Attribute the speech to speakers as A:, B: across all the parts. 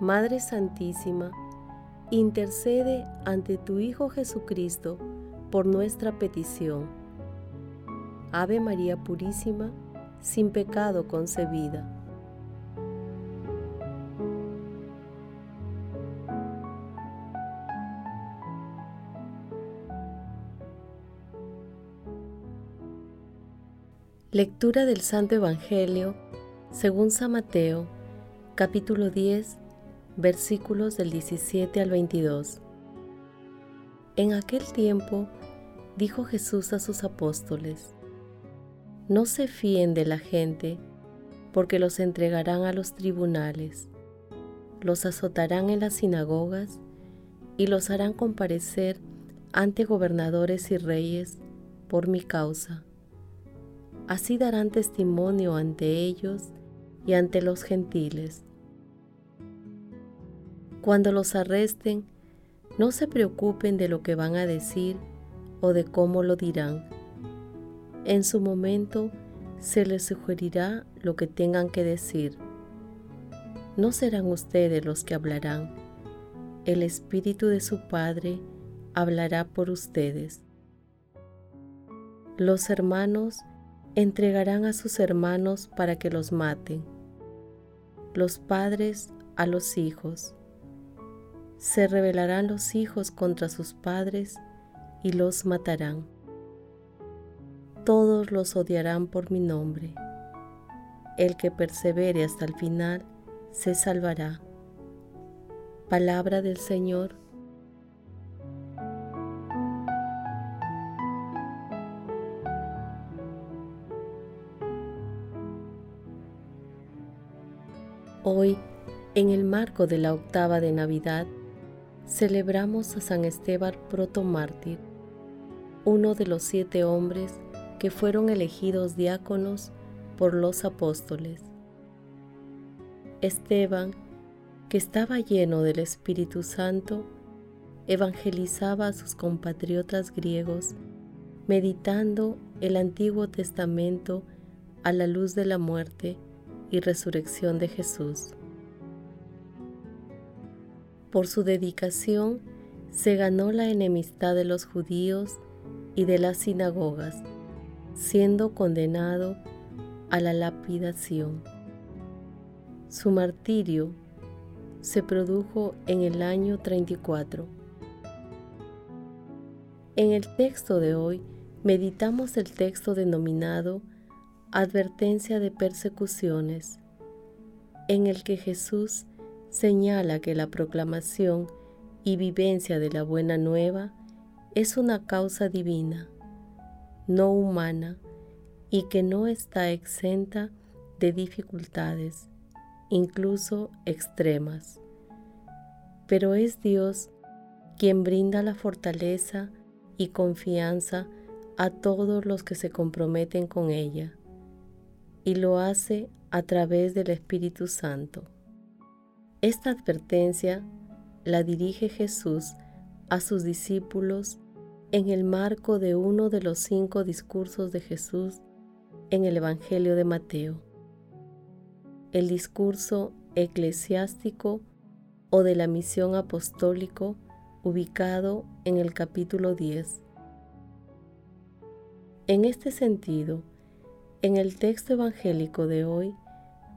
A: Madre Santísima, intercede ante tu Hijo Jesucristo por nuestra petición. Ave María Purísima, sin pecado concebida. Lectura del Santo Evangelio según San Mateo, capítulo 10, versículos del 17 al 22. En aquel tiempo dijo Jesús a sus apóstoles, No se fíen de la gente, porque los entregarán a los tribunales, los azotarán en las sinagogas y los harán comparecer ante gobernadores y reyes por mi causa Así darán testimonio ante ellos y ante los gentiles. Cuando los arresten, no se preocupen de lo que van a decir o de cómo lo dirán. En su momento se les sugerirá lo que tengan que decir. No serán ustedes los que hablarán. El Espíritu de su Padre hablará por ustedes. Los hermanos entregarán a sus hermanos para que los maten, los padres a los hijos. Se rebelarán los hijos contra sus padres y los matarán. Todos los odiarán por mi nombre. El que persevere hasta el final se salvará. Palabra del Señor Hoy, en el marco de la octava de Navidad, celebramos a San Esteban protomártir, uno de los siete hombres que fueron elegidos diáconos por los apóstoles. Esteban, que estaba lleno del Espíritu Santo, evangelizaba a sus compatriotas griegos, meditando el Antiguo Testamento a la luz de la muerte y resurrección de Jesús. Por su dedicación se ganó la enemistad de los judíos y de las sinagogas, siendo condenado a la lapidación. Su martirio se produjo en el año 34. En el texto de hoy meditamos el texto denominado advertencia de persecuciones, en el que Jesús señala que la proclamación y vivencia de la buena nueva es una causa divina, no humana, y que no está exenta de dificultades, incluso extremas. Pero es Dios quien brinda la fortaleza y confianza a todos los que se comprometen con ella y lo hace a través del Espíritu Santo. Esta advertencia la dirige Jesús a sus discípulos en el marco de uno de los cinco discursos de Jesús en el Evangelio de Mateo, el discurso eclesiástico o de la misión apostólico ubicado en el capítulo 10. En este sentido, en el texto evangélico de hoy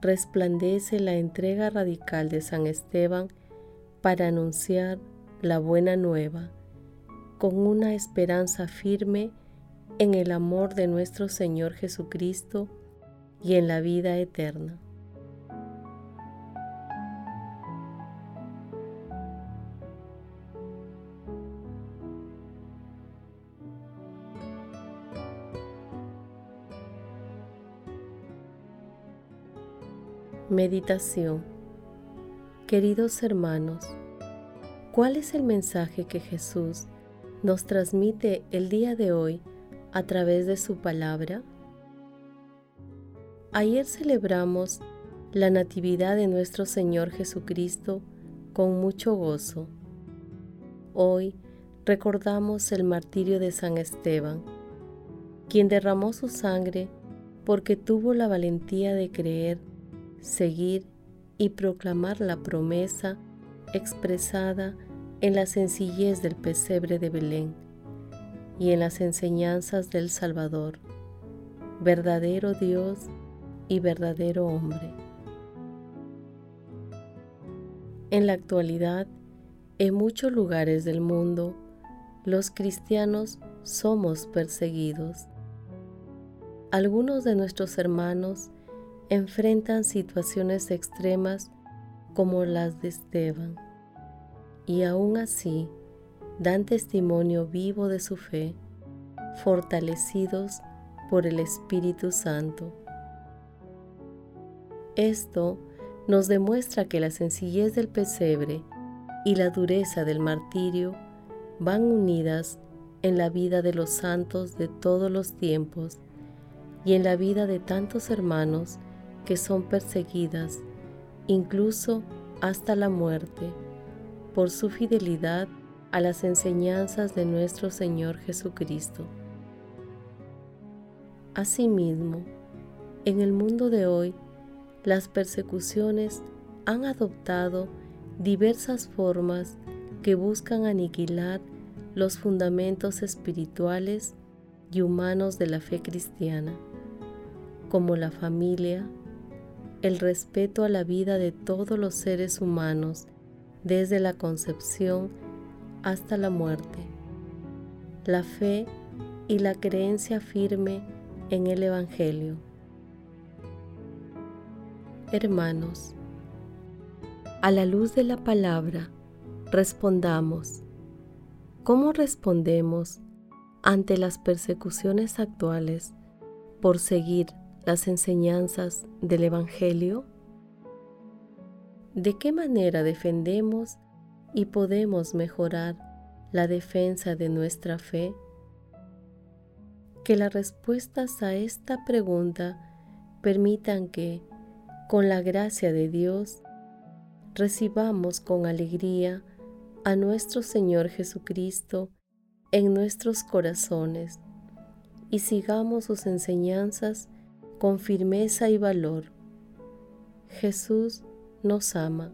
A: resplandece la entrega radical de San Esteban para anunciar la buena nueva, con una esperanza firme en el amor de nuestro Señor Jesucristo y en la vida eterna. Meditación Queridos hermanos, ¿cuál es el mensaje que Jesús nos transmite el día de hoy a través de su palabra? Ayer celebramos la Natividad de nuestro Señor Jesucristo con mucho gozo. Hoy recordamos el martirio de San Esteban, quien derramó su sangre porque tuvo la valentía de creer, seguir y proclamar la promesa expresada en la sencillez del pesebre de Belén y en las enseñanzas del Salvador, verdadero Dios y verdadero hombre. En la actualidad, en muchos lugares del mundo, los cristianos somos perseguidos. Algunos de nuestros hermanos enfrentan situaciones extremas como las de Esteban y aún así dan testimonio vivo de su fe, fortalecidos por el Espíritu Santo. Esto nos demuestra que la sencillez del pesebre y la dureza del martirio van unidas en la vida de los santos de todos los tiempos y en la vida de tantos hermanos que son perseguidas, incluso hasta la muerte por su fidelidad a las enseñanzas de nuestro Señor Jesucristo. Asimismo, en el mundo de hoy, las persecuciones han adoptado diversas formas que buscan aniquilar los fundamentos espirituales y humanos de la fe cristiana, como la familia, el respeto a la vida de todos los seres humanos desde la concepción hasta la muerte. La fe y la creencia firme en el Evangelio. Hermanos, a la luz de la palabra, respondamos. ¿Cómo respondemos ante las persecuciones actuales por seguir las enseñanzas del Evangelio? ¿De qué manera defendemos y podemos mejorar la defensa de nuestra fe? Que las respuestas a esta pregunta permitan que, con la gracia de Dios, recibamos con alegría a nuestro Señor Jesucristo en nuestros corazones y sigamos sus enseñanzas con firmeza y valor. Jesús nos ama.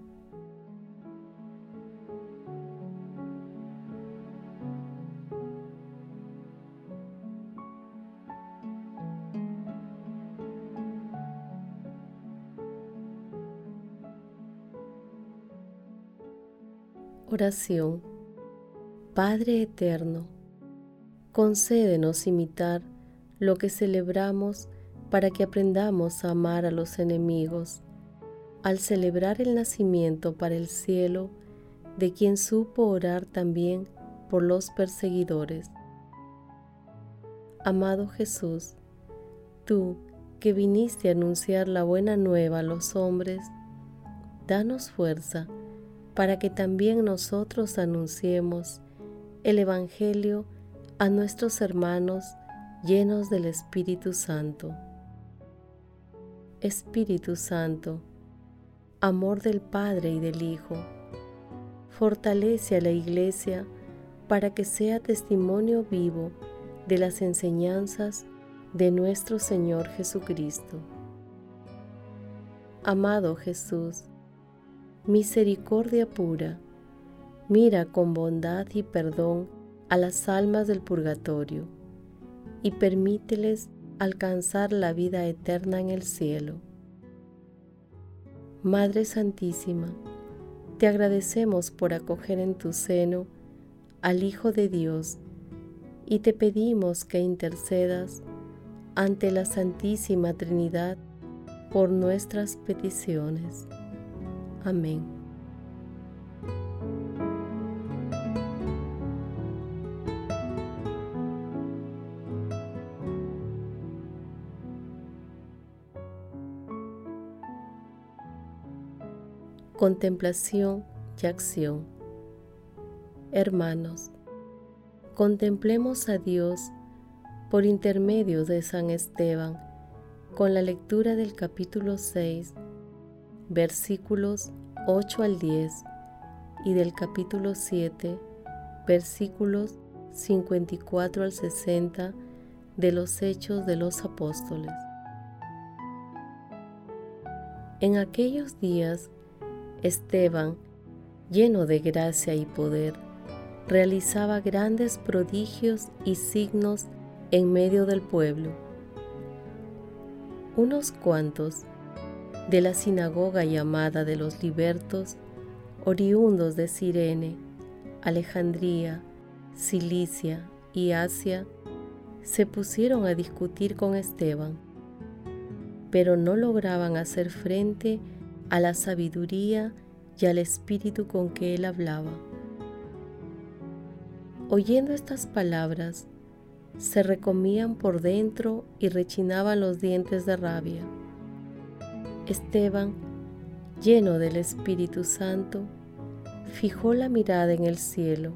A: Oración Padre Eterno, concédenos imitar lo que celebramos para que aprendamos a amar a los enemigos al celebrar el nacimiento para el cielo de quien supo orar también por los perseguidores. Amado Jesús, tú que viniste a anunciar la buena nueva a los hombres, danos fuerza para que también nosotros anunciemos el Evangelio a nuestros hermanos llenos del Espíritu Santo. Espíritu Santo, amor del Padre y del Hijo. Fortalece a la Iglesia para que sea testimonio vivo de las enseñanzas de nuestro Señor Jesucristo. Amado Jesús, misericordia pura, mira con bondad y perdón a las almas del purgatorio y permíteles alcanzar la vida eterna en el cielo Madre Santísima, te agradecemos por acoger en tu seno al Hijo de Dios y te pedimos que intercedas ante la Santísima Trinidad por nuestras peticiones. Amén. Contemplación y acción. Hermanos, contemplemos a Dios por intermedio de San Esteban con la lectura del capítulo 6, versículos 8 al 10 y del capítulo 7, versículos 54 al 60 de los Hechos de los Apóstoles. En aquellos días, Esteban, lleno de gracia y poder, realizaba grandes prodigios y signos en medio del pueblo. Unos cuantos de la sinagoga llamada de los libertos, oriundos de Sirene, Alejandría, Cilicia y Asia, se pusieron a discutir con Esteban, pero no lograban hacer frente a la sabiduría y al espíritu con que él hablaba. Oyendo estas palabras, se recomían por dentro y rechinaban los dientes de rabia. Esteban, lleno del Espíritu Santo, fijó la mirada en el cielo,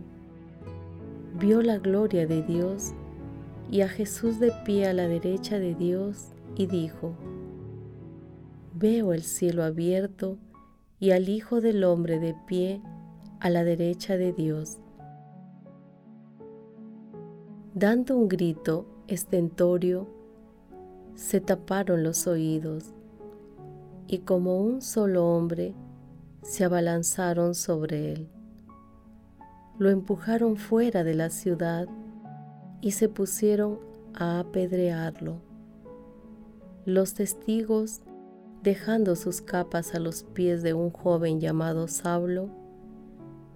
A: vio la gloria de Dios y a Jesús de pie a la derecha de Dios y dijo, Veo el cielo abierto y al Hijo del Hombre de pie a la derecha de Dios. Dando un grito estentorio, se taparon los oídos y como un solo hombre se abalanzaron sobre él. Lo empujaron fuera de la ciudad y se pusieron a apedrearlo. Los testigos, dejando sus capas a los pies de un joven llamado Saulo,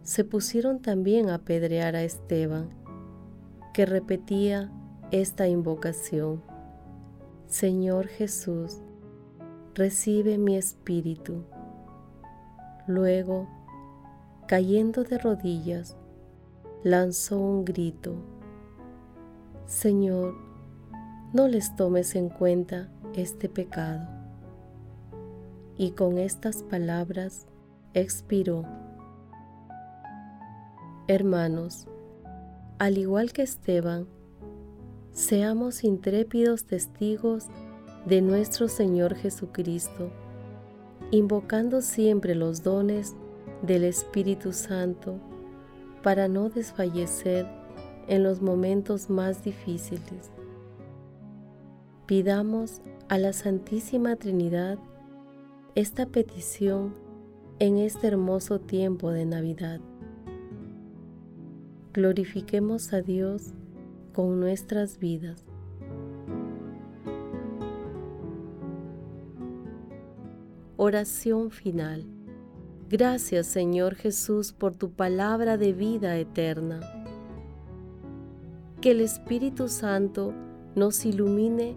A: se pusieron también a apedrear a Esteban, que repetía esta invocación. Señor Jesús, recibe mi espíritu. Luego, cayendo de rodillas, lanzó un grito Señor, no les tomes en cuenta este pecado. Y con estas palabras expiró. Hermanos, al igual que Esteban, seamos intrépidos testigos de nuestro Señor Jesucristo, invocando siempre los dones del Espíritu Santo para no desfallecer en los momentos más difíciles. Pidamos a la Santísima Trinidad esta petición en este hermoso tiempo de Navidad. Glorifiquemos a Dios con nuestras vidas. Oración final. Gracias Señor Jesús por tu palabra de vida eterna que el Espíritu Santo nos ilumine